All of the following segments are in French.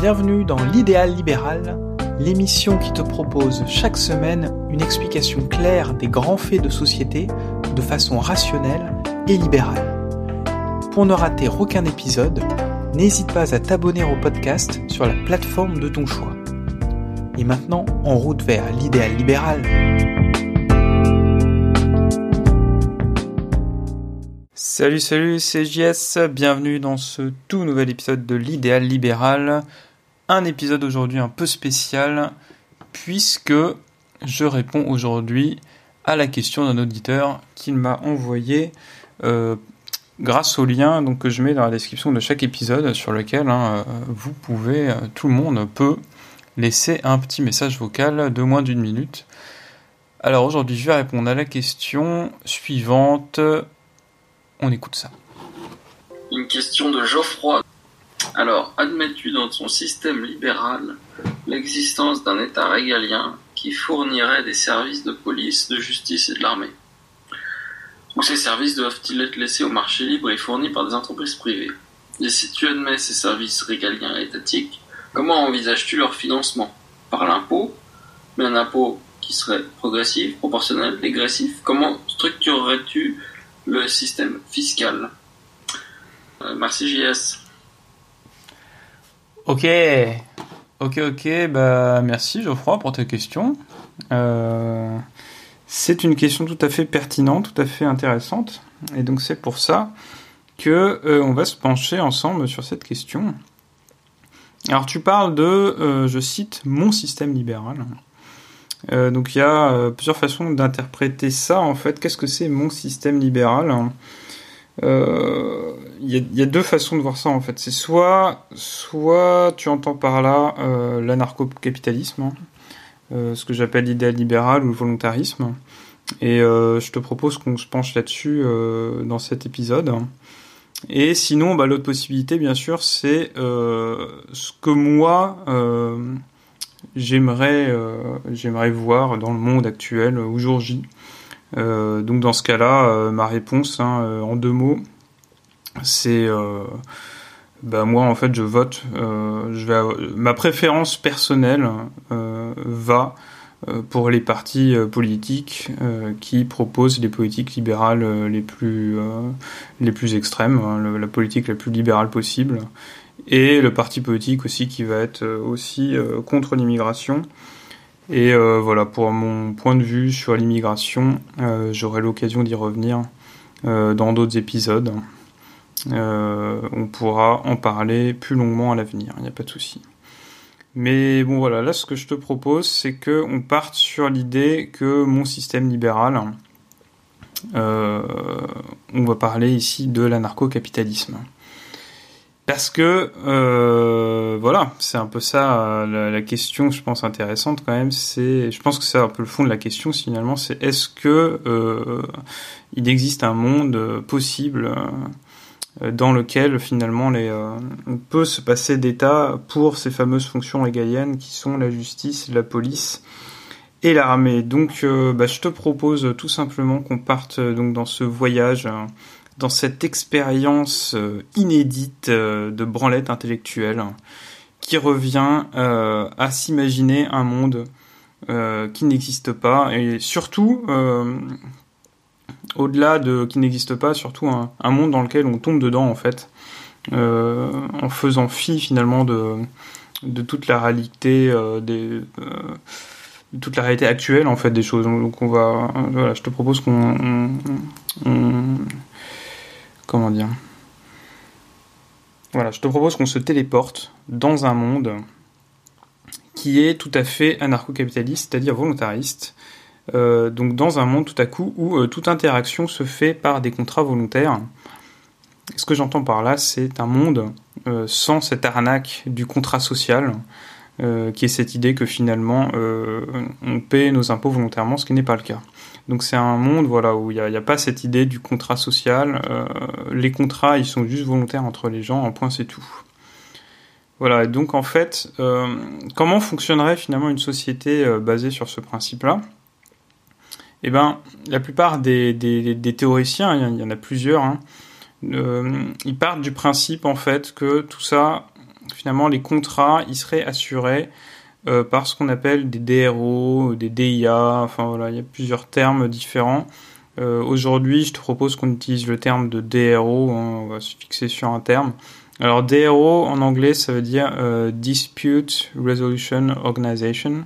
Bienvenue dans l'idéal libéral, l'émission qui te propose chaque semaine une explication claire des grands faits de société de façon rationnelle et libérale. Pour ne rater aucun épisode, n'hésite pas à t'abonner au podcast sur la plateforme de ton choix. Et maintenant, en route vers l'idéal libéral. Salut, salut, c'est JS, bienvenue dans ce tout nouvel épisode de l'idéal libéral. Un épisode aujourd'hui un peu spécial, puisque je réponds aujourd'hui à la question d'un auditeur qu'il m'a envoyé euh, grâce au lien que je mets dans la description de chaque épisode, sur lequel hein, euh, vous pouvez, euh, tout le monde peut laisser un petit message vocal de moins d'une minute. Alors aujourd'hui, je vais répondre à la question suivante. On écoute ça. Une question de Geoffroy. Alors, admets-tu dans ton système libéral l'existence d'un État régalien qui fournirait des services de police, de justice et de l'armée? Ou ces services doivent-ils être laissés au marché libre et fournis par des entreprises privées? Et si tu admets ces services régaliens et étatiques, comment envisages-tu leur financement? Par l'impôt? Mais un impôt qui serait progressif, proportionnel, dégressif? Comment structurerais-tu le système fiscal? Euh, merci JS. Ok, ok, ok, bah merci Geoffroy pour ta question. Euh, c'est une question tout à fait pertinente, tout à fait intéressante, et donc c'est pour ça que euh, on va se pencher ensemble sur cette question. Alors tu parles de, je cite, mon système libéral. Euh, donc il y a euh, plusieurs façons d'interpréter ça en fait. Qu'est-ce que c'est mon système libéral? Euh, Il y, a deux façons de voir ça en fait. C'est soit, soit tu entends par là l'anarcho-capitalisme, hein, ce que j'appelle l'idéal libéral ou le volontarisme. Et je te propose qu'on se penche là-dessus dans cet épisode. Et sinon, bah, l'autre possibilité, bien sûr, c'est ce que moi, j'aimerais euh, j'aimerais voir dans le monde actuel au jour J. Euh, donc dans ce cas-là, euh, ma réponse hein, en deux mots, c'est bah moi en fait je vote. je vais ma préférence personnelle va pour les partis politiques qui proposent les politiques libérales les plus les plus extrêmes, hein, la politique la plus libérale possible et le parti politique aussi qui va être euh, aussi euh, contre l'immigration. Et euh, voilà, pour mon point de vue sur l'immigration, j'aurai l'occasion d'y revenir dans d'autres épisodes. On pourra en parler plus longuement à l'avenir, il n'y a pas de souci. Mais bon voilà, là ce que je te propose, c'est que on parte sur l'idée que mon système libéral, on va parler ici de l'anarcho-capitalisme. Parce que euh, voilà, c'est un peu ça la, question, je pense intéressante quand même. C'est, je pense que c'est un peu le fond de la question finalement. C'est est-ce que euh, il existe un monde possible euh, dans lequel finalement les, on peut se passer d'État pour ces fameuses fonctions régaliennes qui sont la justice, la police et l'armée. Donc, bah, je te propose tout simplement qu'on parte donc dans ce voyage dans cette expérience euh, inédite euh, de branlette intellectuelle qui revient euh, à s'imaginer un monde qui n'existe pas et surtout au-delà de qui n'existe pas, surtout un, monde dans lequel on tombe dedans en fait, en faisant fi finalement de, de toute la réalité des toute la réalité actuelle en fait des choses. Donc on va, voilà, je te propose qu'on comment dire? Voilà, je te propose qu'on se téléporte dans un monde qui est tout à fait anarcho-capitaliste, c'est-à-dire volontariste. Euh, donc dans un monde tout à coup où euh, toute interaction se fait par des contrats volontaires. Ce que j'entends par là, c'est un monde euh, sans cette arnaque du contrat social, qui est cette idée que finalement on paie nos impôts volontairement, ce qui n'est pas le cas. Donc c'est un monde voilà où il n'y a, pas cette idée du contrat social. Les contrats, ils sont juste volontaires entre les gens. En point, c'est tout. Voilà. donc en fait, comment fonctionnerait finalement une société basée sur ce principe-là? Eh ben, la plupart des, théoriciens, il y, en a plusieurs, hein, ils partent du principe en fait que tout ça, finalement, les contrats, ils seraient assurés par ce qu'on appelle des DRO, des DIA, enfin voilà, il y a plusieurs termes différents. Aujourd'hui, je te propose qu'on utilise le terme de DRO, hein, on va se fixer sur un terme. Alors DRO en anglais, ça veut dire Dispute Resolution Organization.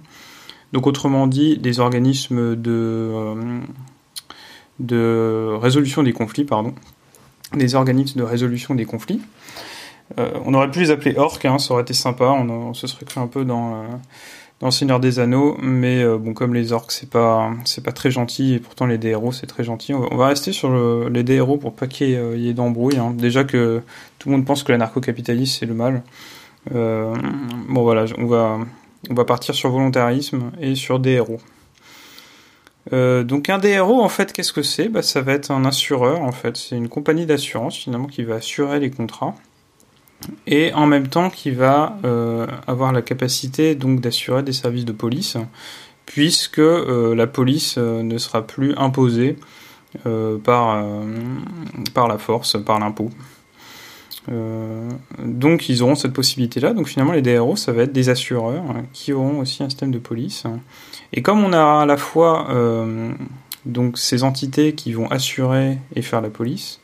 Donc autrement dit, des organismes de, de résolution des conflits, pardon, des organismes de résolution des conflits. Euh, on aurait pu les appeler orques, hein, ça aurait été sympa, on, se serait cru un peu dans, euh, dans Seigneur des Anneaux, mais euh, bon, comme les orques, c'est pas, pas très gentil, et pourtant les DRO, c'est très gentil. On va, rester sur les DRO pour pas qu'il y ait, d'embrouille. Hein. Déjà que tout le monde pense que l'anarcho-capitalisme, c'est le mal. bon voilà, on va, on va partir sur volontarisme et sur DRO. Euh, donc un DRO, en fait, qu'est-ce que c'est? Bah, Ça va être un assureur, en fait. C'est une compagnie d'assurance, finalement, qui va assurer les contrats. Et en même temps, qui va euh, avoir la capacité donc d'assurer des services de police, puisque euh, la police ne sera plus imposée par la force, par l'impôt. Donc ils auront cette possibilité-là. Donc finalement les DRO, ça va être des assureurs qui auront aussi un système de police et comme on a à la fois euh, donc ces entités qui vont assurer et faire la police,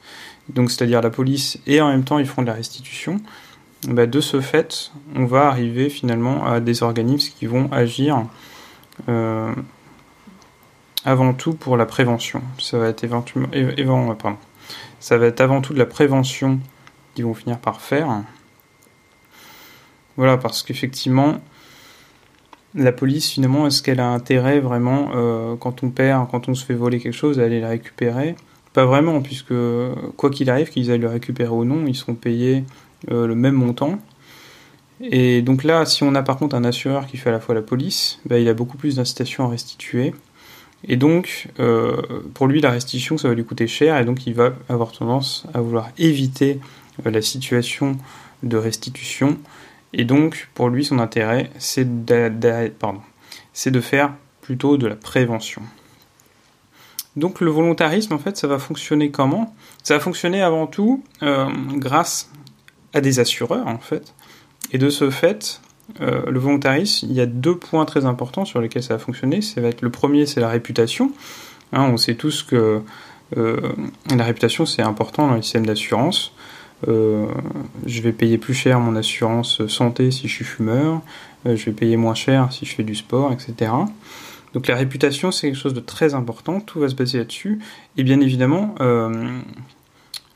donc c'est-à-dire la police et en même temps ils feront de la restitution, bah, de ce fait, on va arriver finalement à des organismes qui vont agir euh, avant tout pour la prévention. Ça va ça va être avant tout de la prévention vont finir par faire. Voilà, parce qu'effectivement, la police, finalement, est-ce qu'elle a intérêt vraiment, euh, quand on perd, quand on se fait voler quelque chose, à aller la récupérer? Pas vraiment, puisque quoi qu'il arrive, qu'ils aillent le récupérer ou non, ils seront payés euh, le même montant. Et donc là, si on a par contre un assureur qui fait à la fois la police, bah, il a beaucoup plus d'incitation à restituer. Et donc, euh, pour lui, la restitution, ça va lui coûter cher, et donc il va avoir tendance à vouloir éviter la situation de restitution et donc, pour lui, son intérêt, c'est de, faire plutôt de la prévention. Donc, le volontarisme, en fait, ça va fonctionner comment? Ça va fonctionner avant tout euh, grâce à des assureurs, en fait. Et de ce fait, euh, le volontarisme, il y a deux points très importants sur lesquels ça va fonctionner. Ça va être, le premier, c'est la réputation. Hein, on sait tous que euh, la réputation, c'est important dans les systèmes d'assurance. Euh, je vais payer plus cher mon assurance santé si je suis fumeur, euh, je vais payer moins cher si je fais du sport, etc. Donc la réputation, c'est quelque chose de très important, tout va se baser là-dessus. Et bien évidemment, euh,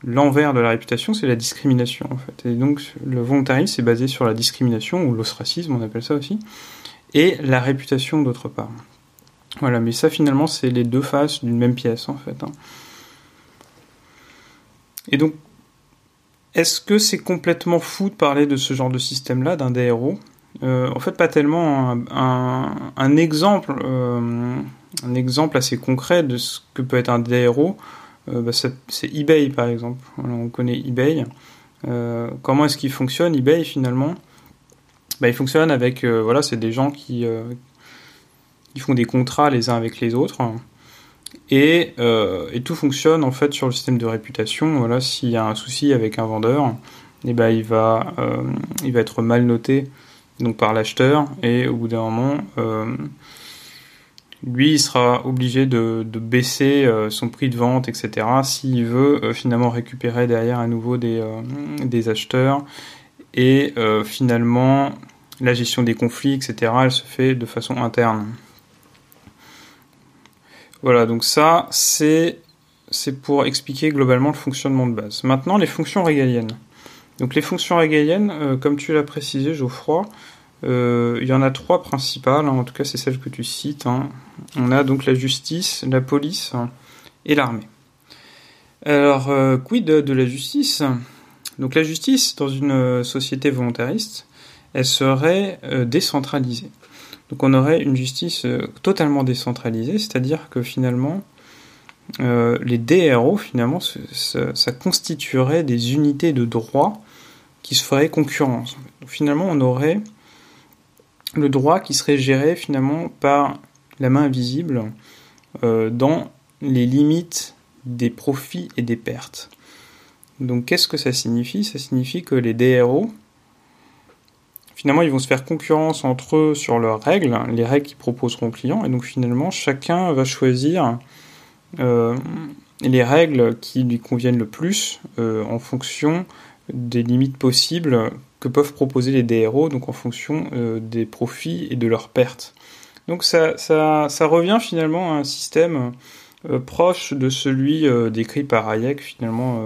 l'envers de la réputation, c'est la discrimination, en fait. Et donc le volontarisme, c'est basé sur la discrimination, ou l'ostracisme, on appelle ça aussi, et la réputation d'autre part. Voilà, mais ça finalement, c'est les deux faces d'une même pièce, en fait. Hein. Et donc, est-ce que c'est complètement fou de parler de ce genre de système-là, d'un DRO euh, En fait, pas tellement. Un, exemple, euh, un exemple assez concret de ce que peut être un DRO, euh, bah, c'est eBay par exemple. on connaît eBay. comment est-ce qu'il fonctionne eBay finalement? Bah, Il fonctionne avec, voilà, c'est des gens qui font des contrats les uns avec les autres. Euh, et, tout fonctionne en fait sur le système de réputation. Voilà, s'il y a un souci avec un vendeur, eh ben, il, va, euh, il va être mal noté donc, par l'acheteur et au bout d'un moment, euh, lui, il sera obligé de, baisser son prix de vente, etc. s'il veut finalement récupérer derrière à nouveau des, des acheteurs. Et finalement, la gestion des conflits, etc., elle se fait de façon interne. Voilà, donc ça, c'est pour expliquer globalement le fonctionnement de base. Maintenant, les fonctions régaliennes. Donc les fonctions régaliennes, euh, comme tu l'as précisé, Geoffroy, euh, il y en a trois principales, hein. en tout cas c'est celle que tu cites. Hein. On a donc la justice, la police et l'armée. Alors, euh, quid de, de, la justice? Donc la justice, dans une société volontariste, elle serait décentralisée. Donc on aurait une justice euh, totalement décentralisée, c'est-à-dire que finalement, euh, les DRO, finalement, ça, constituerait des unités de droit qui se feraient concurrence. finalement, on aurait le droit qui serait géré finalement par la main invisible euh, dans les limites des profits et des pertes. Donc qu'est-ce que ça signifie? Ça signifie que les DRO finalement, ils vont se faire concurrence entre eux sur leurs règles, les règles qu'ils proposeront aux clients. Et donc, finalement, chacun va choisir euh, les règles qui lui conviennent le plus euh, en fonction des limites possibles que peuvent proposer les DRO, donc en fonction euh, des profits et de leurs pertes. Donc, ça, ça, ça revient finalement à un système proche de celui décrit par Hayek, finalement,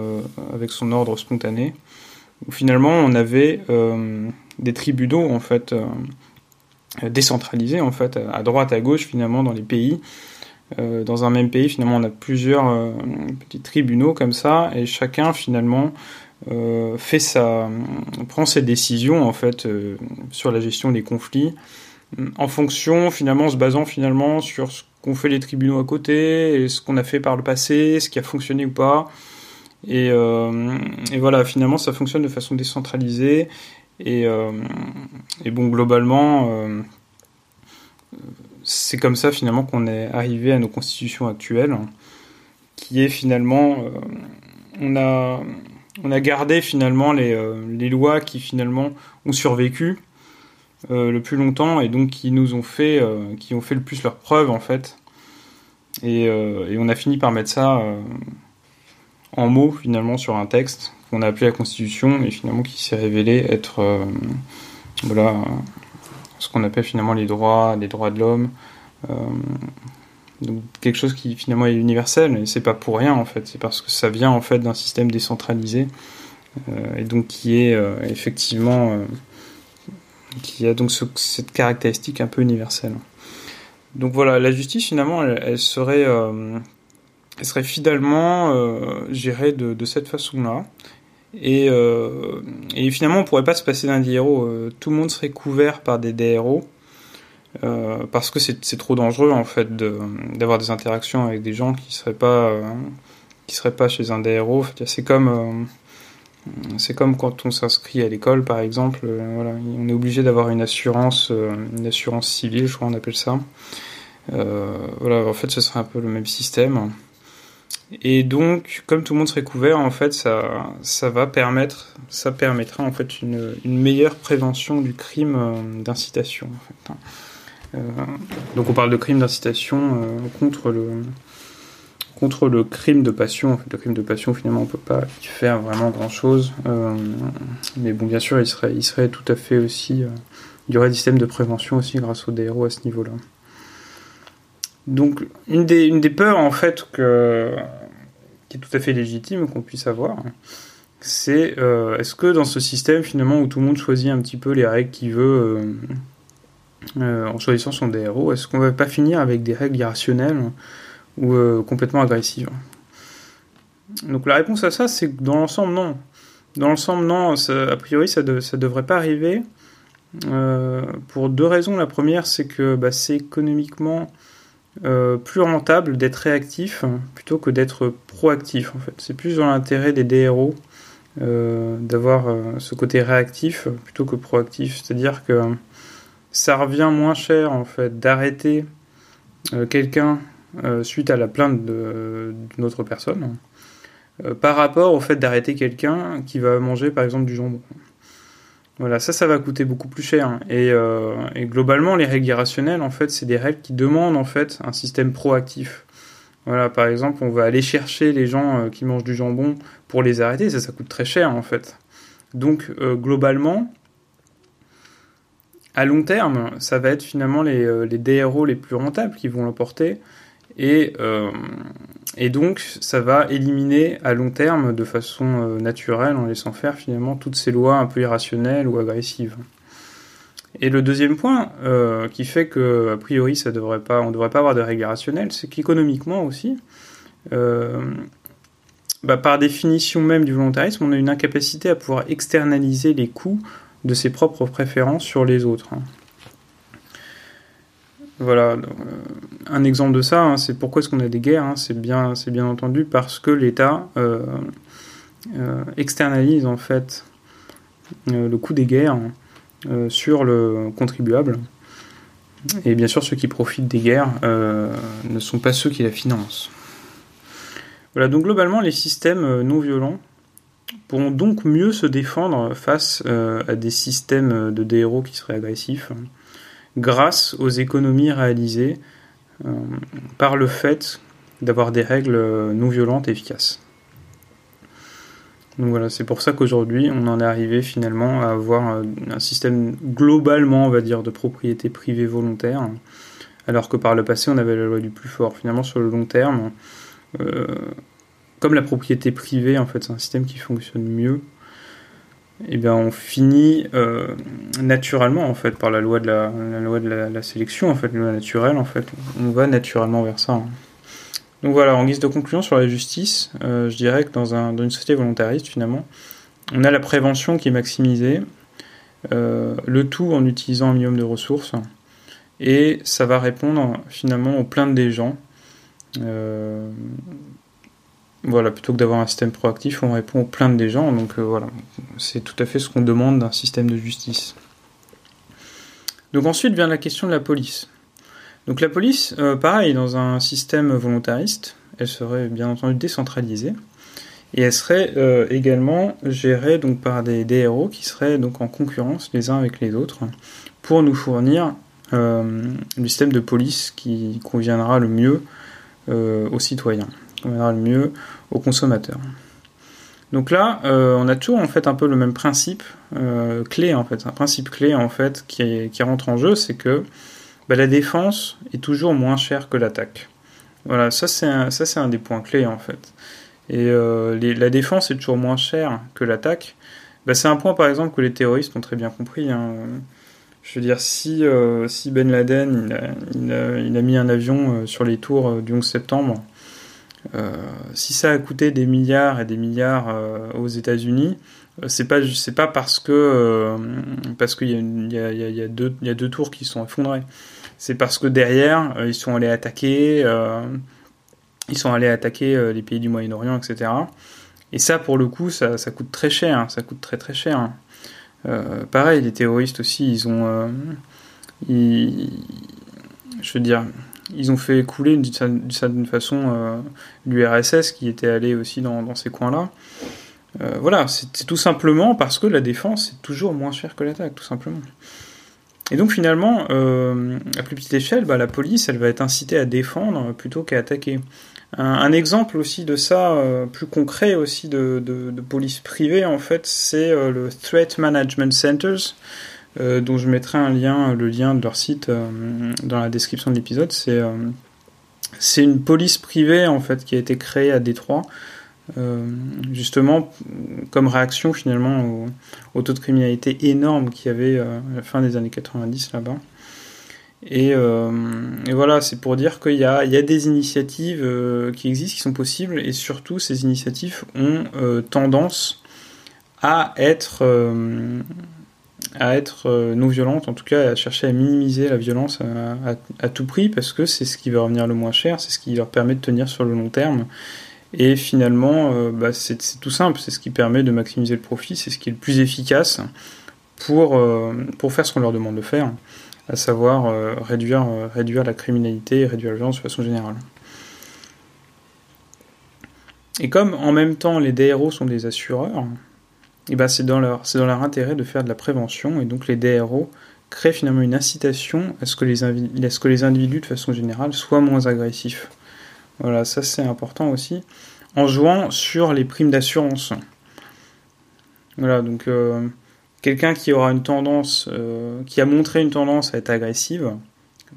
avec son ordre spontané, où finalement on avait des tribunaux en fait euh, décentralisés en fait à droite à gauche finalement dans les pays. Euh, dans un même pays, finalement, on a plusieurs euh, petits tribunaux comme ça, et chacun finalement fait sa, prend ses décisions en fait sur la gestion des conflits en fonction finalement, en se basant finalement sur ce qu'ont fait les tribunaux à côté, ce qu'on a fait par le passé, ce qui a fonctionné ou pas. Et, voilà, finalement, ça fonctionne de façon décentralisée. Et, euh, et bon, globalement, euh, c'est comme ça finalement qu'on est arrivé à nos constitutions actuelles, qui est finalement, euh, on a, on a gardé finalement les, les lois qui finalement ont survécu le plus longtemps et donc qui nous ont fait, qui ont fait le plus leur preuve en fait. Et on a fini par mettre ça en mots finalement sur un texte qu'on a appelé la Constitution et finalement qui s'est révélé être euh, voilà, ce qu'on appelle finalement les droits, les droits de l'homme. Euh, donc quelque chose qui finalement est universel et c'est pas pour rien en fait, c'est parce que ça vient en fait d'un système décentralisé euh, et donc qui est effectivement qui a donc cette caractéristique un peu universelle. Donc voilà, la justice finalement elle, serait elle serait finalement gérée de, de cette façon-là et, euh, et, finalement, on pourrait pas se passer d'un DRO. Euh, tout le monde serait couvert par des DRO. Euh, parce que c'est trop dangereux en fait d'avoir des interactions avec des gens qui seraient pas euh, qui seraient pas chez un DRO. c'est comme euh, c'est comme quand on s'inscrit à l'école par exemple. voilà, on est obligé d'avoir une assurance une assurance civile, je crois on appelle ça. voilà, en fait, ce serait un peu le même système. Et donc, comme tout le monde serait couvert, en fait, ça, ça va permettre, ça permettra en fait une, meilleure prévention du crime euh, d'incitation. Hein. Euh, donc, on parle de crime d'incitation euh, contre le contre le crime de passion. Le crime de passion, finalement, on peut pas y faire vraiment grand chose. Mais bon, bien sûr, il serait, il serait tout à fait aussi. il y aurait des systèmes de prévention aussi grâce au DRO à ce niveau-là. Donc, une des, peurs, en fait, qui est tout à fait légitime qu'on puisse avoir, c'est euh, est-ce que dans ce système, finalement, où tout le monde choisit un petit peu les règles qu'il veut euh, euh, en choisissant son DRO, est-ce qu'on va pas finir avec des règles irrationnelles ou complètement agressives? Donc, la réponse à ça, c'est que dans l'ensemble, non. Dans l'ensemble, non. a priori, ça ne devrait pas arriver. pour deux raisons. La première, c'est que bah, c'est économiquement euh, plus rentable d'être réactif plutôt que d'être proactif en fait. C'est plus dans l'intérêt des DRO euh, d'avoir euh, ce côté réactif plutôt que proactif. C'est-à-dire que ça revient moins cher en fait d'arrêter quelqu'un suite à la plainte d'une autre personne par rapport au fait d'arrêter quelqu'un qui va manger par exemple du jambon. Voilà, ça, ça va coûter beaucoup plus cher. Euh, et, globalement, les règles irrationnelles, en fait, c'est des règles qui demandent en fait un système proactif. Voilà, par exemple, on va aller chercher les gens euh, qui mangent du jambon pour les arrêter, ça, ça coûte très cher en fait. Donc, euh, globalement, à long terme, ça va être finalement les, les DRO les plus rentables qui vont l'emporter. Et, euh, et donc, ça va éliminer à long terme, de façon euh, naturelle, en laissant faire finalement toutes ces lois un peu irrationnelles ou agressives. Et le deuxième point euh, qui fait que, a priori, ça devrait pas, on ne devrait pas avoir de règles irrationnelles, c'est qu'économiquement aussi, bah, par définition même du volontarisme, on a une incapacité à pouvoir externaliser les coûts de ses propres préférences sur les autres. Voilà, euh, un exemple de ça, hein, c'est pourquoi est-ce qu'on a des guerres. Hein, c'est bien, c'est bien entendu parce que l'État euh, euh, externalise en fait le coût des guerres sur le contribuable. Et bien sûr, ceux qui profitent des guerres ne sont pas ceux qui la financent. Voilà, donc globalement, les systèmes non violents pourront donc mieux se défendre face à des systèmes de DRO qui seraient agressifs grâce aux économies réalisées par le fait d'avoir des règles non violentes et efficaces. Donc voilà, c'est pour ça qu'aujourd'hui, on en est arrivé finalement à avoir un système globalement, va dire, de propriété privée volontaire, alors que par le passé, on avait la loi du plus fort. Finalement, sur le long terme, euh, comme la propriété privée, en fait, c'est un système qui fonctionne mieux, eh bien, on finit euh, naturellement, en fait, par la loi de la, loi de la, sélection, en fait, la loi naturelle, en fait. On va naturellement vers ça. Hein. Donc voilà, en guise de conclusion sur la justice, euh, je dirais que dans, un, dans, une société volontariste, finalement, on a la prévention qui est maximisée, euh, le tout en utilisant un minimum de ressources, et ça va répondre finalement aux plaintes des gens. Euh, voilà, plutôt que d'avoir un système proactif, on répond aux plaintes des gens, donc voilà, c'est tout à fait ce qu'on demande d'un système de justice. Donc ensuite vient la question de la police. Donc la police, euh, pareil, dans un système volontariste, elle serait bien entendu décentralisée et elle serait euh, également gérée par des DRO qui seraient donc en concurrence les uns avec les autres pour nous fournir euh, le système de police qui conviendra le mieux aux citoyens, conviendra le mieux aux consommateurs. Donc là, on a toujours en fait un peu le même principe clé en fait, un principe clé en fait qui, qui rentre en jeu, c'est que bah, la défense est toujours moins chère que l'attaque. Voilà, ça c'est un, ça c'est un des points clés en fait. Et euh, la défense est toujours moins chère que l'attaque. Bah, c'est un point par exemple que les terroristes ont très bien compris. Hein. Je veux dire, si, euh, si Ben Laden il a, mis un avion euh, sur les tours du 11 septembre, si ça a coûté des milliards et des milliards aux États-Unis, c'est pas c'est pas parce que parce qu'il y, a deux il y a deux tours qui sont effondrés c'est parce que derrière, euh, ils sont allés attaquer, euh, ils sont allés attaquer euh, les pays du Moyen-Orient, etc. Et ça, pour le coup, ça, coûte très cher, ça coûte très très cher. pareil, les terroristes aussi, ils ont, je veux dire, ils ont fait couler d'une certaine façon l'URSS qui était allé aussi dans, ces coins-là. voilà, c'est tout simplement parce que la défense est toujours moins chère que l'attaque, tout simplement. Et donc finalement, euh, à plus petite échelle, bah, la police, elle va être incitée à défendre plutôt qu'à attaquer. Un, exemple aussi de ça, euh, plus concret aussi de, police privée, en fait, c'est euh, le Threat Management Centers, dont je mettrai un lien, le lien de leur site dans la description de l'épisode. C'est c'est une police privée en fait qui a été créée à Détroit euh, justement comme réaction finalement au, taux de criminalité énorme qu'il y avait euh, à la fin des années 90 là-bas. Euh, et, voilà, c'est pour dire qu'il y, y a, des initiatives qui existent, qui sont possibles, et surtout ces initiatives ont tendance à être, à être non violentes, en tout cas à chercher à minimiser la violence à, tout prix, parce que c'est ce qui va revenir le moins cher, c'est ce qui leur permet de tenir sur le long terme, et finalement, euh, bah, c'est tout simple, c'est ce qui permet de maximiser le profit, c'est ce qui est le plus efficace pour, euh, pour faire ce qu'on leur demande de faire, à savoir euh, réduire, réduire la criminalité et réduire la violence de façon générale. Et comme en même temps les DRO sont des assureurs, et bah c'est dans, leur, dans leur intérêt de faire de la prévention, et donc les DRO créent finalement une incitation à ce que les, à ce que les individus de façon générale soient moins agressifs. Voilà, ça c'est important aussi. En jouant sur les primes d'assurance. Voilà, donc euh, quelqu'un qui aura une tendance, euh, qui a montré une tendance à être agressive,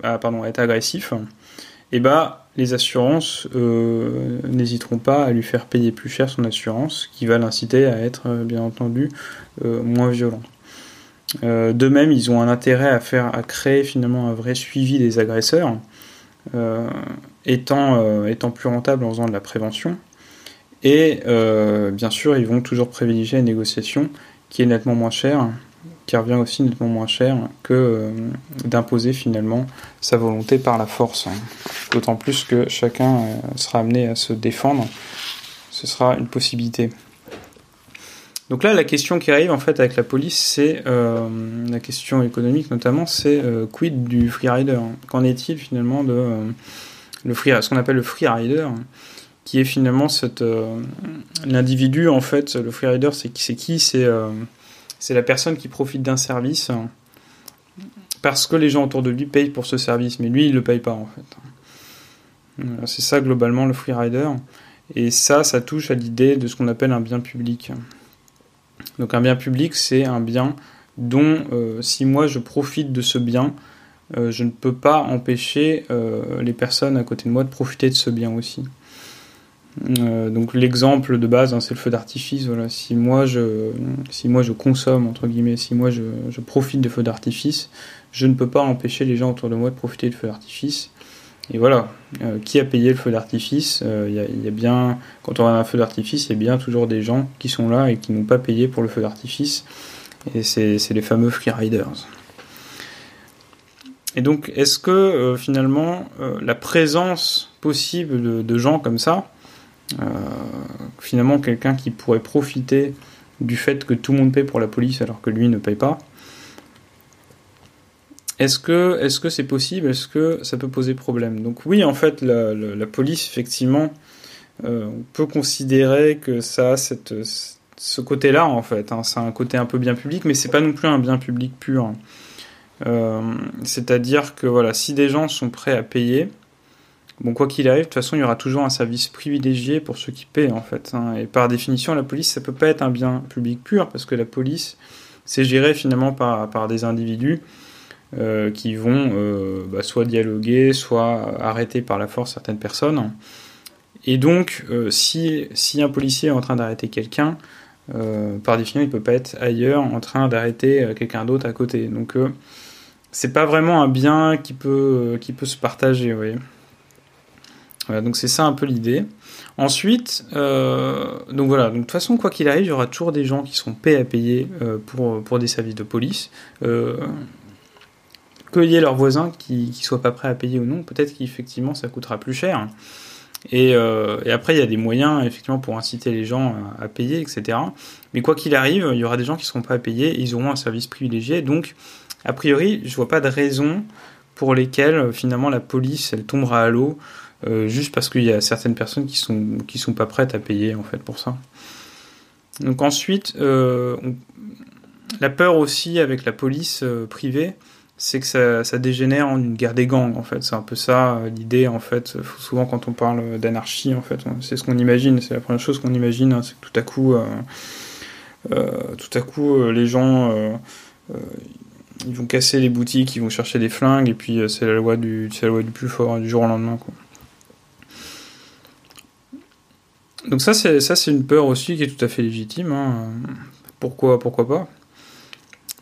ah, pardon, à être agressif, et eh bah les assurances euh, n'hésiteront pas à lui faire payer plus cher son assurance, qui va l'inciter à être bien entendu moins violent. de même, ils ont un intérêt à faire, à créer finalement un vrai suivi des agresseurs euh, étant, euh, étant plus rentable en faisant de la prévention. Et euh, bien sûr, ils vont toujours privilégier une négociation qui est nettement moins chère, qui revient aussi nettement moins cher que d'imposer finalement sa volonté par la force. D'autant plus que chacun sera amené à se défendre, ce sera une possibilité. Donc là, la question qui arrive en fait avec la police, c'est euh, la question économique notamment, c'est euh, quid du freerider? Qu'en est-il finalement de euh, le free, ce qu'on appelle le freerider qui est finalement cette l'individu en fait, le freerider, c'est c'est qui? C'est c'est la personne qui profite d'un service parce que les gens autour de lui payent pour ce service, mais lui il le paye pas en fait. C'est ça globalement le freerider. Et ça, ça touche à l'idée de ce qu'on appelle un bien public. Donc un bien public, c'est un bien dont euh, si moi je profite de ce bien, euh, je ne peux pas empêcher euh, les personnes à côté de moi de profiter de ce bien aussi. Donc l'exemple de base, hein, c'est le feu d'artifice. Voilà. Si moi je, si moi je consomme entre guillemets, si moi je, profite de feux d'artifice, je ne peux pas empêcher les gens autour de moi de profiter de feux d'artifice. Et voilà, euh, qui a payé le feu d'artifice? Euh, Il y, a bien, quand on a un feu d'artifice, il y a bien toujours des gens qui sont là et qui n'ont pas payé pour le feu d'artifice. Et c'est les fameux freeriders. Et donc, est-ce que euh, finalement, la présence possible de, gens comme ça, finalement quelqu'un qui pourrait profiter du fait que tout le monde paye pour la police alors que lui ne paye pas, est-ce que est-ce que c'est possible? Est-ce que ça peut poser problème? Donc oui, en fait, la, police, effectivement, euh, on peut considérer que ça a cette, ce côté-là, en fait. Hein. c'est un côté un peu bien public, mais c'est pas non plus un bien public pur. Euh, c'est-à-dire que voilà, si des gens sont prêts à payer, bon quoi qu'il arrive, de toute façon, il y aura toujours un service privilégié pour ceux qui paient, en fait. Hein. et par définition, la police, ça peut pas être un bien public pur, parce que la police, c'est géré finalement par, des individus euh, qui vont euh, bah, soit dialoguer, soit arrêter par la force certaines personnes. Et donc, euh, si, un policier est en train d'arrêter quelqu'un, par définition, il peut pas être ailleurs en train d'arrêter quelqu'un d'autre à côté. Donc, c'est pas vraiment un bien qui peut, se partager, vous Voilà, donc c'est ça un peu l'idée. Ensuite, donc voilà, donc de toute façon, quoi qu'il arrive, il y aura toujours des gens qui seront payés à payer pour, pour des services de police qu'il y ait leurs voisins qui ne soient pas prêts à payer ou non, peut-être qu'effectivement ça coûtera plus cher. Euh, et, après, il y a des moyens effectivement pour inciter les gens à, payer, etc. Mais quoi qu'il arrive, il y aura des gens qui ne seront pas à payer et ils auront un service privilégié. Donc, a priori, je vois pas de raison pour lesquelles finalement la police elle tombera à l'eau euh, juste parce qu'il y a certaines personnes qui sont qui sont pas prêtes à payer en fait pour ça. Donc ensuite, euh, la peur aussi avec la police privée, c'est que ça, dégénère en une guerre des gangs en fait. C'est un peu ça euh, l'idée en fait. Souvent quand on parle d'anarchie en fait, c'est ce qu'on imagine. C'est la première chose qu'on imagine, hein, c'est que tout à coup, euh, euh, tout à coup, les gens ils vont casser les boutiques, ils vont chercher des flingues et puis c'est la loi du, la loi du plus fort du jour au lendemain quoi. Donc ça c'est ça c'est une peur aussi qui est tout à fait légitime. Hein. Pourquoi pourquoi pas?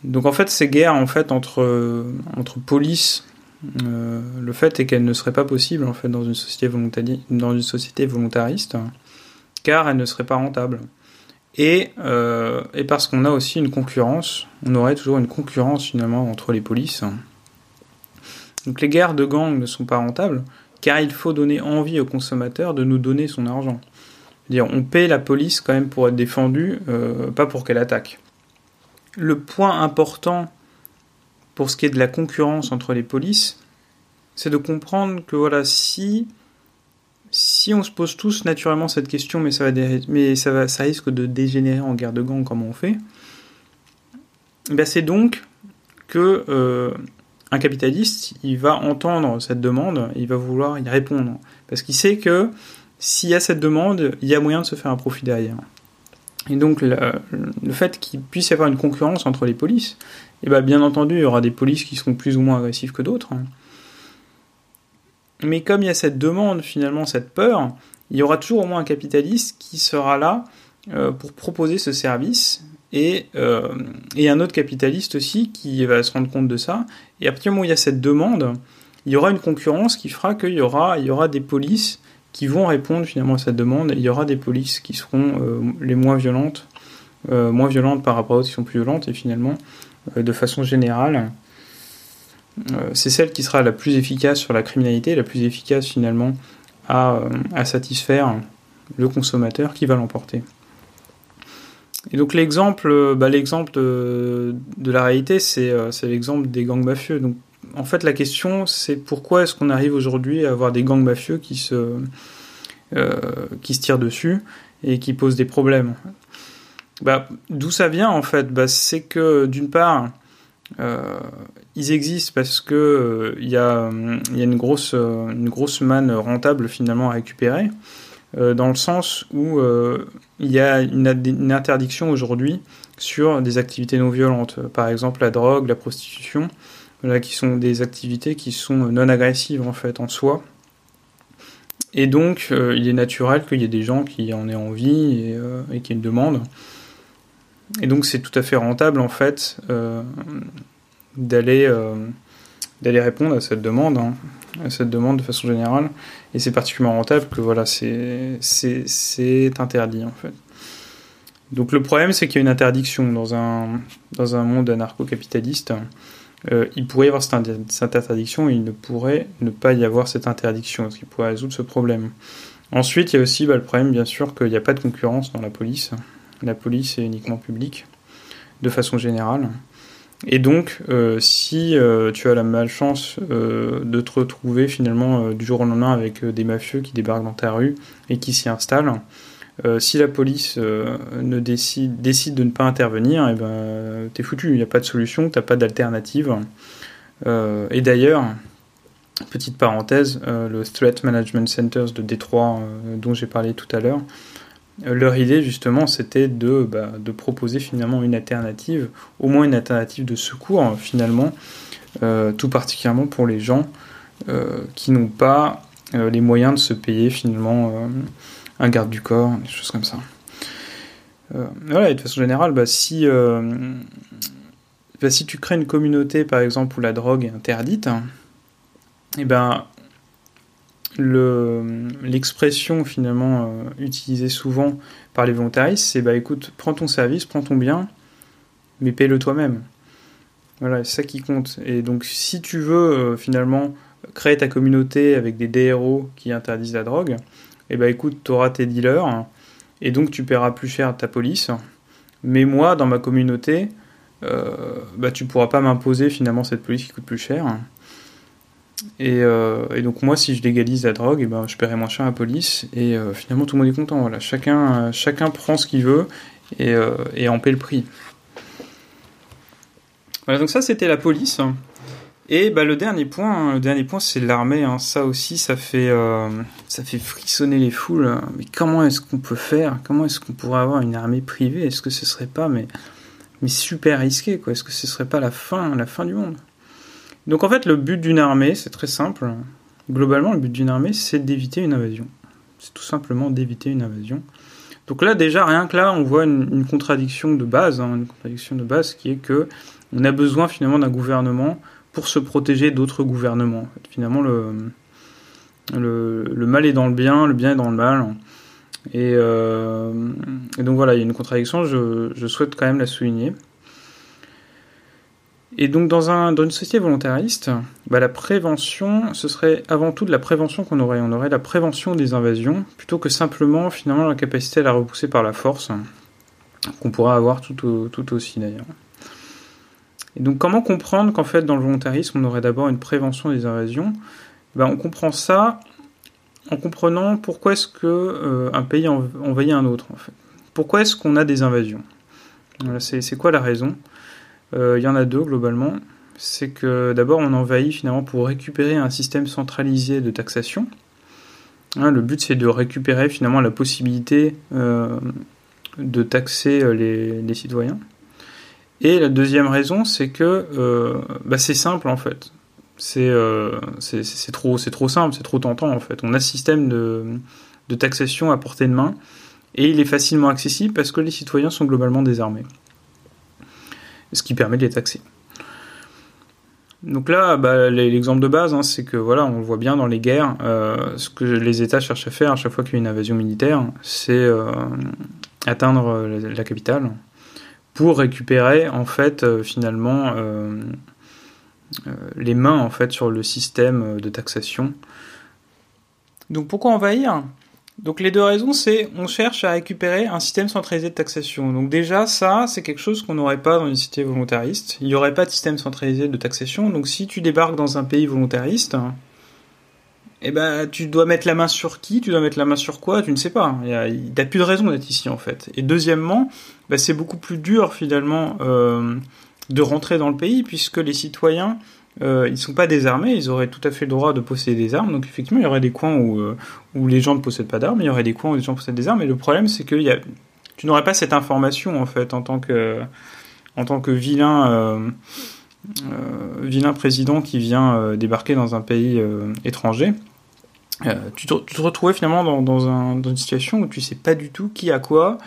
Donc en fait, ces guerres en fait entre entre police, euh, le fait est qu'elles ne seraient pas possibles en fait dans une société dans une société volontariste, car elles ne seraient pas rentables. Et, euh, et parce qu'on a aussi une concurrence, on aurait toujours une concurrence finalement entre les polices. Donc les guerres de gangs ne sont pas rentables, car il faut donner envie au consommateur de nous donner son argent. On paie la police quand même pour être défendu, euh, pas pour qu'elle attaque. Le point important pour ce qui est de la concurrence entre les polices, c'est de comprendre que voilà, si on se pose tous naturellement cette question, mais ça va, mais risque de dégénérer en guerre de gang comme on fait, ben c'est donc que euh, un capitaliste, il va entendre cette demande, il va vouloir y répondre, parce qu'il sait que s'il y a cette demande, il y a moyen de se faire un profit derrière. Et donc le, fait qu'il puisse y avoir une concurrence entre les polices, eh bien, bien entendu, il y aura des polices qui seront plus ou moins agressives que d'autres. Mais comme il y a cette demande, finalement, cette peur, il y aura toujours au moins un capitaliste qui sera là euh, pour proposer ce service, et, euh, et un autre capitaliste aussi qui va se rendre compte de ça. Et à partir du moment où il y a cette demande, il y aura une concurrence qui fera qu'il y il y aura des polices qui vont répondre finalement à cette demande. Il y aura des polices qui seront euh, les moins violentes, euh, moins violentes par rapport aux autres qui sont plus violentes, et finalement, euh, de façon générale, c'est celle qui sera la plus efficace sur la criminalité, la plus efficace finalement à, à satisfaire le consommateur qui va l'emporter. Et donc l'exemple, bah, de, la réalité, c'est, l'exemple des gangs mafieux. En fait, la question, c'est pourquoi est-ce qu'on arrive aujourd'hui à avoir des gangs mafieux qui se, qui se tirent dessus et qui posent des problèmes? Bah, D'où ça vient en fait? Bah, C'est que d'une part, ils existent parce que il y, a, y a une grosse, une grosse manne rentable finalement à récupérer. Euh, dans le sens où euh, il y a une, interdiction aujourd'hui sur des activités non violentes, par exemple la drogue, la prostitution, qui sont des activités qui sont non agressives en fait en soi. Et donc, euh, il est naturel qu'il y ait des gens qui en aient envie et, et qui aient une demande. Et donc, c'est tout à fait rentable en fait d'aller d'aller répondre à cette demande, hein, à cette demande de façon générale. Et c'est particulièrement rentable que voilà, c'est interdit en fait. Donc le problème, c'est qu'il y a une interdiction dans un, dans un monde anarcho-capitaliste. Euh, il pourrait y avoir cette, interdiction il ne pourrait ne pas y avoir cette interdiction, ce qui pourrait résoudre ce problème. Ensuite, il y a aussi bah, le problème, bien sûr, qu'il n'y a pas de concurrence dans la police. La police est uniquement publique, de façon générale. Et donc, euh, si euh, tu as la malchance de te retrouver finalement du jour au lendemain avec des mafieux qui débarquent dans ta rue et qui s'y installent, si la police ne décide, décide de ne pas intervenir, eh ben, t'es foutu, il n'y a pas de solution, t'as pas d'alternative. et d'ailleurs, petite parenthèse, le Threat Management Centers de Détroit dont j'ai parlé tout à l'heure, euh, leur idée justement c'était de, bah, de, proposer finalement une alternative, au moins une alternative de secours finalement, euh, tout particulièrement pour les gens euh, qui n'ont pas les moyens de se payer finalement un garde du corps, des choses comme ça. voilà, et de façon générale, bah, si, bah, si tu crées une communauté par exemple où la drogue est interdite, et eh ben l'expression finalement euh, utilisée souvent par les volontaristes, c'est bah écoute, prends ton service, prends ton bien, mais paye-le toi-même. Voilà, c'est ça qui compte. Et donc, si tu veux euh, finalement créer ta communauté avec des DRO qui interdisent la drogue, eh bah écoute, tu auras tes dealers, et donc tu paieras plus cher ta police. Mais moi, dans ma communauté, euh, bah tu pourras pas m'imposer finalement cette police qui coûte plus cher. Euh, et, donc moi, si je légalise la drogue, et eh ben, je paierai moins cher la police. Et euh, finalement, tout le monde est content. Voilà. Chacun, euh, chacun prend ce qu'il veut et, et, en paie le prix. Voilà, donc ça, c'était la police. Et bah, le dernier point, hein, le dernier point, c'est l'armée. Hein. Ça aussi, ça fait, ça fait frissonner les foules. Mais comment est-ce qu'on peut faire? Comment est-ce qu'on pourrait avoir une armée privée? Est-ce que ce serait pas mais, super risqué quoi? Est-ce que ce serait pas la fin, la fin du monde? Donc en fait, le but d'une armée, c'est très simple. Globalement, le but d'une armée, c'est d'éviter une invasion. C'est tout simplement d'éviter une invasion. Donc là, déjà, rien que là, on voit une, contradiction de base, hein, une contradiction de base qui est que on a besoin finalement d'un gouvernement pour se protéger d'autres gouvernements. finalement, le, le, mal est dans le bien, le bien est dans le mal. Et, euh, donc voilà, il y a une contradiction, je souhaite quand même la souligner. Et donc dans, un, dans une société volontariste, bah, la prévention, ce serait avant tout de la prévention qu'on aurait. On aurait la prévention des invasions, plutôt que simplement finalement la capacité à la repousser par la force, qu'on pourra avoir tout, tout aussi d'ailleurs. Et donc comment comprendre qu'en fait dans le volontarisme on aurait d'abord une prévention des invasions? Bah, On comprend ça en comprenant pourquoi est-ce que euh, un pays envahit un autre en fait. Pourquoi est-ce qu'on a des invasions? C'est quoi la raison? Euh, il y en a deux globalement. C'est que d'abord on envahit finalement pour récupérer un système centralisé de taxation. Hein, le but c'est de récupérer finalement la possibilité euh, de taxer euh, les, citoyens. Et la deuxième raison c'est que bah, c'est simple en fait. C'est trop, trop simple, c'est trop tentant en fait. On a un système de, de taxation à portée de main et il est facilement accessible parce que les citoyens sont globalement désarmés ce qui permet de les taxer. Donc là, bah, l'exemple de base, hein, c'est que voilà, on le voit bien dans les guerres, euh, ce que les États cherchent à faire à chaque fois qu'il y a une invasion militaire, c'est euh, atteindre la, capitale pour récupérer en fait euh, finalement les mains en fait sur le système de taxation. Donc pourquoi envahir? Donc les deux raisons, c'est on cherche à récupérer un système centralisé de taxation. Donc déjà ça, c'est quelque chose qu'on n'aurait pas dans une cité volontariste. Il n'y aurait pas de système centralisé de taxation. Donc si tu débarques dans un pays volontariste, eh ben, tu dois mettre la main sur qui? Tu dois mettre la main sur quoi? Tu ne sais pas. Il n'y plus de raison d'être ici, en fait. Et deuxièmement, bah, c'est beaucoup plus dur, finalement, euh, de rentrer dans le pays, puisque les citoyens, euh, ils ne sont pas désarmés, ils auraient tout à fait le droit de posséder des armes. Donc, effectivement, il y aurait des coins où, euh, les gens ne possèdent pas d'armes, il y aurait des coins où les gens possèdent des armes. Et le problème, c'est que tu n'aurais pas cette information, en fait, en tant que, en tant que vilain vilain président qui vient débarquer dans un pays euh, tu te, tu, retrouvais finalement dans, dans, un, dans, une situation où tu sais pas du tout qui a quoi.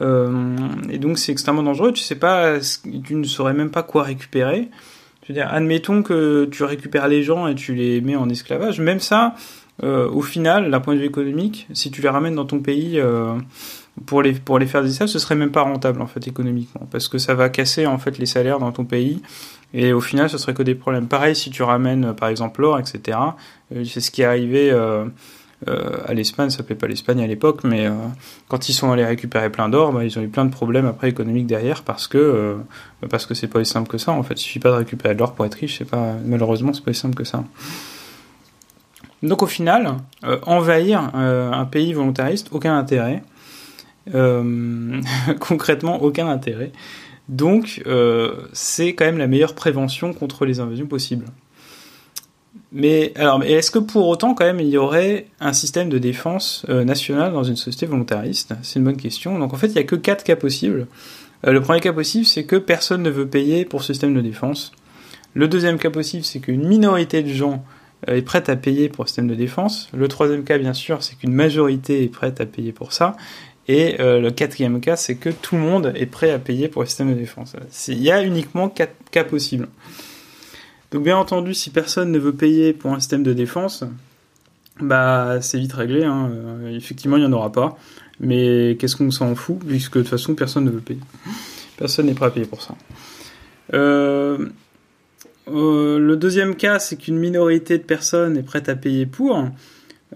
et donc c'est extrêmement dangereux. Tu ne saurais même pas quoi récupérer. Je veux dire, admettons que tu récupères les gens et tu les mets en esclavage. Même ça, euh, au final, d'un point de vue économique, si tu les ramènes dans ton pays euh, pour les faire des esclaves, ce serait même pas rentable en fait économiquement, parce que ça va casser les salaires dans ton pays et au final, ce serait que des problèmes. Pareil, si tu ramènes, euh, par exemple, l'or, etc. Euh, c'est ce qui est arrivé euh, à l'Espagne, ça s'appelait pas l'Espagne à l'époque, mais quand ils sont allés récupérer plein d'or, bah, ils ont eu plein de problèmes après économiques derrière parce que parce que c'est pas aussi simple que ça. En fait, il suffit pas de récupérer de l'or pour être riche. C'est pas malheureusement, c'est pas aussi simple que ça. Donc au final, envahir un pays volontariste, aucun intérêt. concrètement, aucun intérêt. Donc, euh, c'est quand même la meilleure prévention contre les invasions possibles. Mais alors, est-ce que pour autant, quand même, il y aurait un système de défense euh, nationale dans une société volontariste? C'est une bonne question. Donc, en fait, il n'y a que quatre cas possibles. Euh, le premier cas possible, c'est que personne ne veut payer pour ce système de défense. Le deuxième cas possible, c'est qu'une minorité de gens est prête à payer pour ce système de défense. Le troisième cas, bien sûr, c'est qu'une majorité est prête à payer pour ça. Et euh, le quatrième cas, c'est que tout le monde est prêt à payer pour le système de défense. Il y a uniquement quatre cas possibles. Donc bien entendu, si personne ne veut payer pour un système de défense, bah c'est vite réglé. Hein. Euh, effectivement, il n'y en aura pas. Mais qu'est-ce qu'on s'en fout, puisque de toute façon, personne ne veut payer. Personne n'est prêt à payer pour ça. Euh, le deuxième cas, c'est qu'une minorité de personnes est prête à payer pour.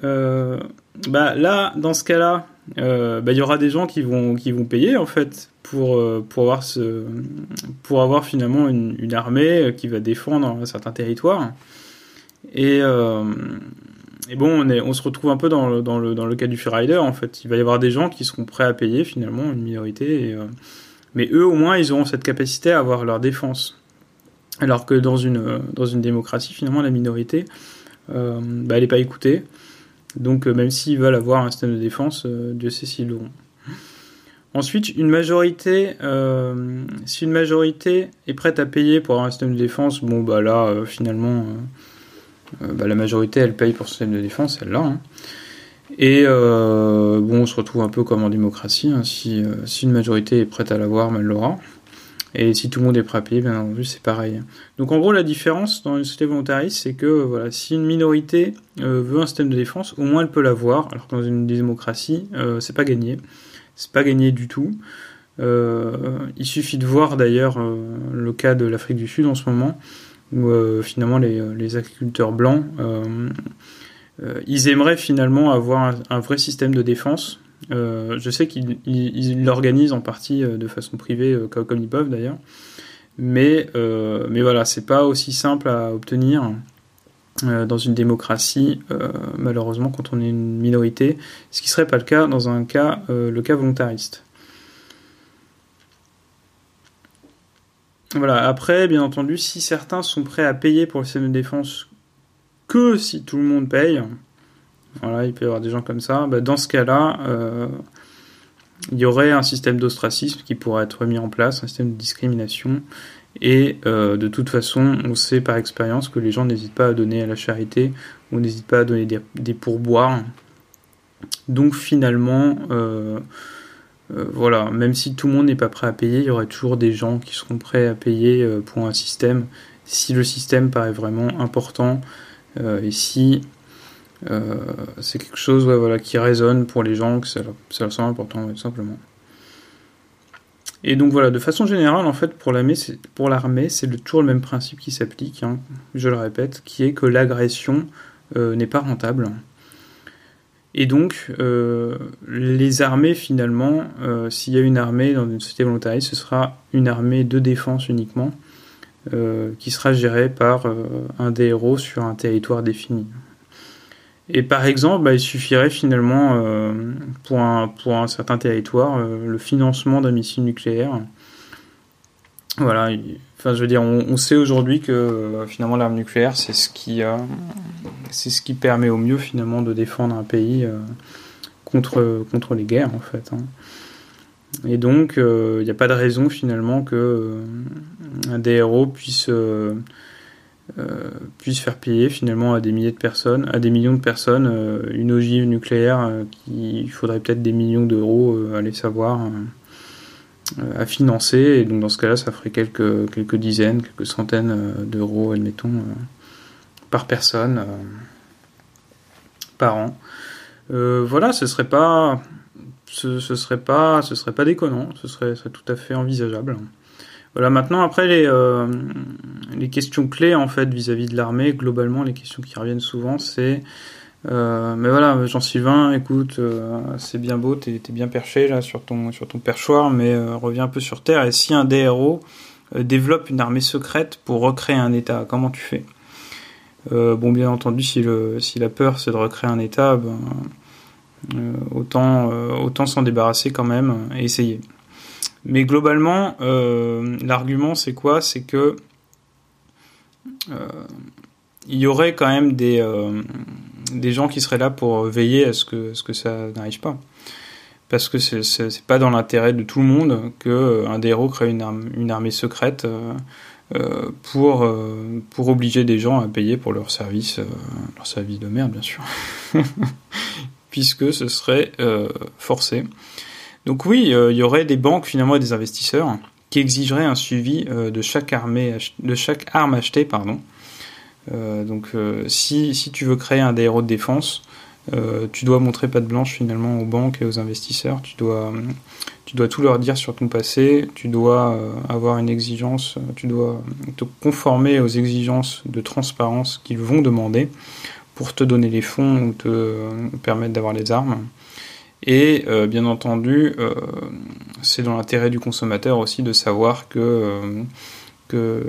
bah là, dans ce cas-là, euh, bah, il y aura des gens qui vont, payer en fait pour, euh, avoir, finalement une, armée qui va défendre un certain territoire. Et, euh, bon, on, se retrouve un peu dans le, cas du Freerider en fait. Il va y avoir des gens qui seront prêts à payer finalement, une minorité. Mais eux au moins ils auront cette capacité à avoir leur défense. Alors que dans une, dans une démocratie finalement la minorité, bah, elle n'est pas écoutée. Donc euh, même s'ils veulent avoir un système de défense, euh, Dieu sait s'ils l'auront. Ensuite, une majorité, euh, si une majorité est prête à payer pour avoir un système de défense, bon bah là finalement, bah, la majorité elle paye pour ce système de défense, elle l'a. Hein. Et bon, on se retrouve un peu comme en démocratie, hein. si, si, une majorité est prête à l'avoir, bah, elle l'aura. Et si tout le monde est prêt à payer, bien entendu, c'est pareil. Donc en gros, la différence dans une société volontariste, c'est que voilà, si une minorité euh, veut un système de défense, au moins elle peut l'avoir, alors que dans une démocratie, euh, c'est pas gagné. C'est pas gagné du tout. Euh, il suffit de voir d'ailleurs le cas de l'Afrique du Sud en ce moment, où finalement les, agriculteurs blancs, ils aimeraient finalement avoir un vrai système de défense euh, je sais qu'ils l'organisent en partie euh, de façon privée, euh, comme ils peuvent d'ailleurs. Mais, mais voilà, c'est pas aussi simple à obtenir dans une démocratie, malheureusement, quand on est une minorité, ce qui serait pas le cas dans un cas, le cas volontariste. Voilà, après, bien entendu, si certains sont prêts à payer pour le système de défense que si tout le monde paye, voilà, il peut y avoir des gens comme ça. Bah, dans ce cas-là, euh, il y aurait un système d'ostracisme qui pourrait être mis en place, un système de discrimination. Et euh, de toute façon, on sait par expérience que les gens n'hésitent pas à donner à la charité ou n'hésitent pas à donner des, pourboires. Donc finalement, euh, voilà, même si tout le monde n'est pas prêt à payer, il y aurait toujours des gens qui seront prêts à payer pour un système si le système paraît vraiment important et si euh, c'est quelque chose qui résonne pour les gens, que ça, ça semble important, tout simplement. Et donc voilà, de façon générale, en fait, pour l'armée, c'est toujours le même principe qui s'applique, hein, je le répète, qui est que l'agression euh, n'est pas rentable. Et donc, euh, les armées, finalement, s'il y a une armée dans une société volontariste, ce sera une armée de défense uniquement, qui sera gérée par un des héros sur un territoire défini. Et par exemple, bah, il suffirait finalement pour, un, pour un certain territoire le financement d'un missile nucléaire. Voilà, enfin je veux dire, on, sait aujourd'hui que finalement l'arme nucléaire c'est ce qui c'est ce qui permet au mieux finalement de défendre un pays contre les guerres en fait. Hein. Et donc, il euh, n'y a pas de raison finalement que euh, un DRO puisse, euh, puisse faire payer finalement à des milliers de personnes, à des millions de personnes, une ogive nucléaire qui il faudrait peut-être des millions d'euros, aller savoir, à financer. Et donc dans ce cas-là, ça ferait quelques, dizaines, quelques centaines d'euros, admettons, par personne, par an. voilà, ce serait pas ce, ce serait pas ce serait pas déconnant, ce serait, tout à fait envisageable. Voilà, maintenant après les, euh, les questions clés en fait vis-à-vis de l'armée, globalement les questions qui reviennent souvent c'est euh, mais voilà, Jean-Sylvain, écoute, euh, c'est bien beau, t'es es bien perché là sur ton, sur ton perchoir, mais reviens un peu sur Terre. Et si un DRO développe une armée secrète pour recréer un État, comment tu fais? Bon, bien entendu, si, le, si la peur c'est de recréer un État, ben, euh, autant euh, autant s'en débarrasser quand même et essayer. Mais globalement, euh, l'argument c'est quoi? C'est que il y aurait quand même des, des gens qui seraient là pour veiller à ce que, ce que ça n'arrive pas. Parce que c'est pas dans l'intérêt de tout le monde qu'un des héros crée une, une armée secrète pour, pour obliger des gens à payer pour leur service, leur service de merde, bien sûr. puisque ce serait euh, forcé. Donc oui, euh, il y aurait des banques finalement et des investisseurs qui exigeraient un suivi euh, de chaque armée, de chaque arme achetée, pardon. donc si, tu veux créer un DRO de défense, tu dois montrer patte blanche finalement aux banques et aux investisseurs. Tu dois, tu dois tout leur dire sur ton passé. Tu dois avoir une exigence. Tu dois te conformer aux exigences de transparence qu'ils vont demander pour te donner les fonds ou te euh, permettre d'avoir les armes. Et euh, bien entendu, euh, c'est dans l'intérêt du consommateur aussi de savoir que, que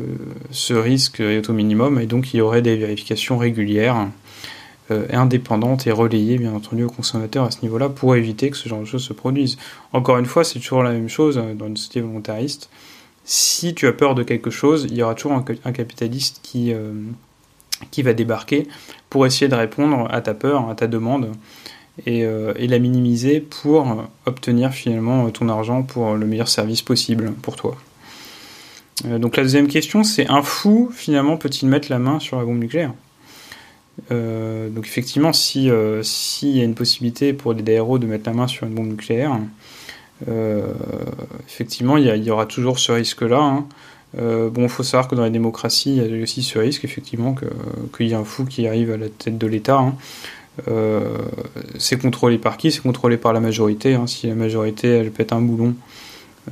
ce risque est au minimum et donc il y aurait des vérifications régulières, indépendantes et relayées bien entendu au consommateur à ce niveau-là pour éviter que ce genre de choses se produisent. Encore une fois, c'est toujours la même chose dans une société volontariste. Si tu as peur de quelque chose, il y aura toujours un, capitaliste qui, qui va débarquer pour essayer de répondre à ta peur, à ta demande, et, euh, la minimiser pour obtenir finalement ton argent pour le meilleur service possible pour toi. Euh, donc la deuxième question, c'est un fou finalement peut-il mettre la main sur la bombe nucléaire? Euh, donc effectivement, si s'il y a une possibilité pour des DRO de mettre la main sur une bombe nucléaire, effectivement, il y, aura toujours ce risque-là. Hein. Bon, il faut savoir que dans la démocratie, il y a aussi ce risque, effectivement, qu'il y ait un fou qui arrive à la tête de l'État. Hein. Euh, c'est contrôlé par qui? C'est contrôlé par la majorité. Hein. Si la majorité, elle pète un boulon,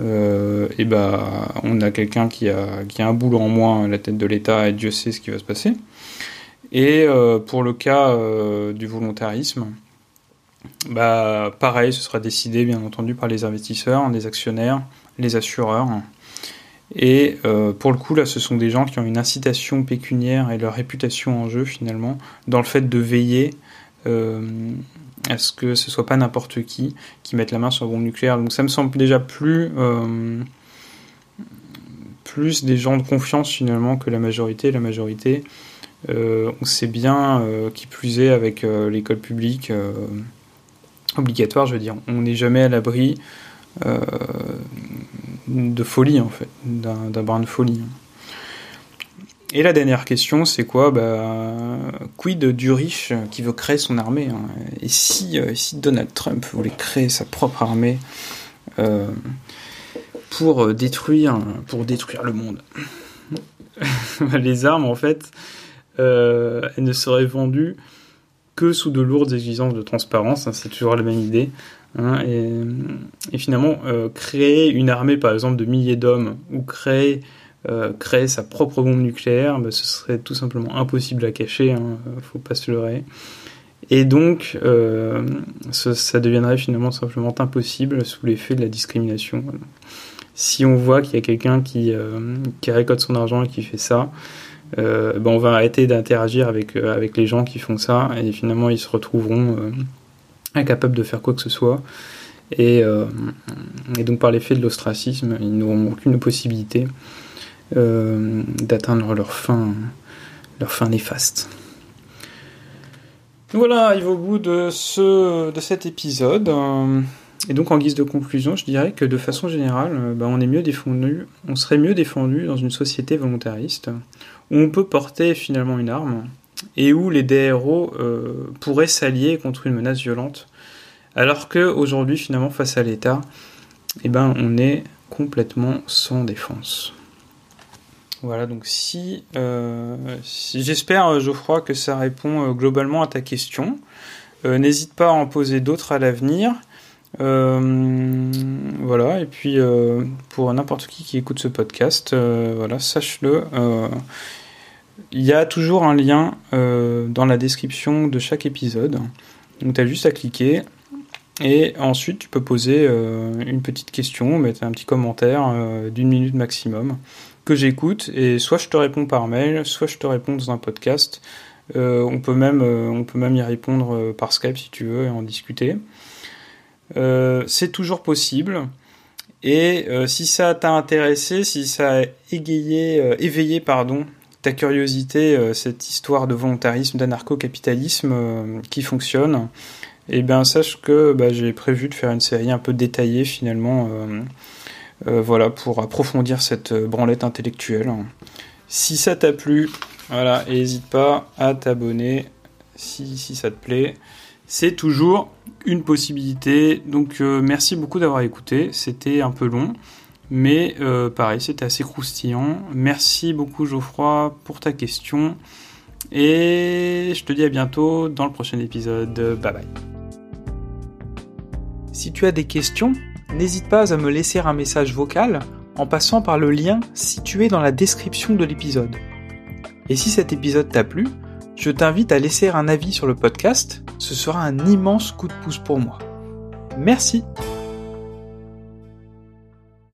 euh, et ben, on a quelqu'un qui a, qui a un boulon en moins la tête de l'État, et Dieu sait ce qui va se passer. Et pour le cas du volontarisme, bah, pareil, ce sera décidé, bien entendu, par les investisseurs, les actionnaires, les assureurs. Et euh, pour le coup, là, ce sont des gens qui ont une incitation pécuniaire et leur réputation en jeu, finalement, dans le fait de veiller euh, à ce que ce soit pas n'importe qui qui mette la main sur la bombe nucléaire? Donc ça me semble déjà plus, euh, plus des gens de confiance, finalement, que la majorité. La majorité, on sait bien, qui plus est avec l'école publique obligatoire, je veux dire, on n'est jamais à l'abri euh, de folie en fait, d'un brin de folie. Et la dernière question, c'est quoi? Bah, Quid du riche qui veut créer son armée hein? Et si, euh, si Donald Trump voulait créer sa propre armée euh, pour, détruire, pour détruire le monde? Les armes, en fait, elles ne seraient vendues que sous de lourdes exigences de transparence, hein, c'est toujours la même idée. Hein, et, finalement, euh, créer une armée, par exemple, de milliers d'hommes, ou créer, euh, créer sa propre bombe nucléaire, bah, ce serait tout simplement impossible à cacher, hein, faut pas se leurrer. Et donc, euh, ça, deviendrait finalement simplement impossible sous l'effet de la discrimination. Si on voit qu'il y a quelqu'un qui, qui récolte son argent et qui fait ça, ben, on va arrêter d'interagir avec, les gens qui font ça et finalement ils se retrouveront incapables de faire quoi que ce soit. Et donc par l'effet de l'ostracisme, ils n'auront aucune possibilité d'atteindre leur fin, leur fin néfaste. Voilà, arrive au bout de, ce, de cet épisode. Et donc en guise de conclusion, je dirais que de façon générale, euh, bah, on est mieux défendu, on serait mieux défendu dans une société volontariste où on peut porter finalement une arme et où les DRO euh, pourraient s'allier contre une menace violente, alors que aujourd'hui finalement face à l'État, eh ben on est complètement sans défense. Voilà, donc si, euh, j'espère Geoffroy que ça répond globalement à ta question. N'hésite pas à en poser d'autres à l'avenir. Euh, voilà, et puis euh, pour n'importe qui qui écoute ce podcast, euh, voilà, sache-le. il y a toujours un lien dans la description de chaque épisode. Donc tu as juste à cliquer. Et ensuite, tu peux poser une petite question, mettre un petit commentaire d'une minute maximum que j'écoute. Et soit je te réponds par mail, soit je te réponds dans un podcast. on, peut même, on peut même y répondre par Skype si tu veux et en discuter. Euh, c'est toujours possible. Et euh, si ça t'a intéressé, si ça a égayé, euh, éveillé pardon, ta curiosité, cette histoire de volontarisme, d'anarcho-capitalisme qui fonctionne, eh bien sache que bah, j'ai prévu de faire une série un peu détaillée finalement, voilà, pour approfondir cette branlette intellectuelle. Si ça t'a plu, voilà, n'hésite pas à t'abonner si, si ça te plaît c'est toujours une possibilité. Donc euh, merci beaucoup d'avoir écouté. C'était un peu long, mais euh, pareil, c'était assez croustillant. Merci beaucoup Geoffroy pour ta question. Et je te dis à bientôt dans le prochain épisode. Bye bye. Si tu as des questions, n'hésite pas à me laisser un message vocal en passant par le lien situé dans la description de l'épisode. Et si cet épisode t'a plu, je t'invite à laisser un avis sur le podcast, ce sera un immense coup de pouce pour moi. Merci